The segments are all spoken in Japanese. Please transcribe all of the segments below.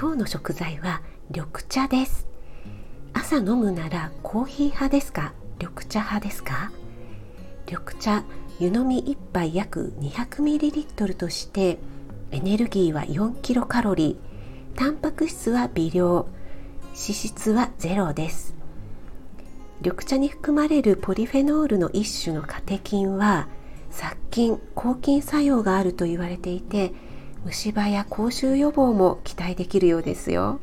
今日の食材は緑茶です。朝飲むならコーヒー派ですか？緑茶派ですか？緑茶湯飲み1杯約 200ml としてエネルギーは4キロカロリー。タンパク質は微量。脂質はゼロです。緑茶に含まれるポリフェノールの一種のカテキンは殺菌抗菌作用があると言われていて虫歯や口臭予防も期待できるようですよ。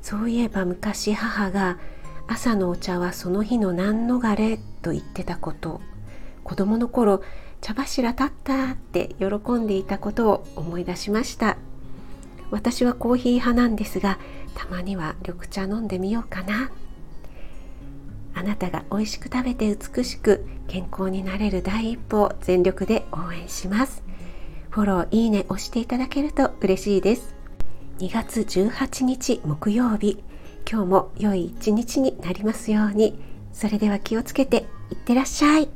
そういえば昔母が朝のお茶はその日の何逃れと言ってたこと。子供の頃茶柱立ったって喜んでいたことを思い出しました。私はコーヒー派なんですがたまには緑茶飲んでみようかな。あなたが美味しく食べて美しく健康になれる第一歩を全力で応援します。フォロー、いいね押していただけると嬉しいです。2月18日木曜日、今日も良い一日になりますように。それでは気をつけていってらっしゃい。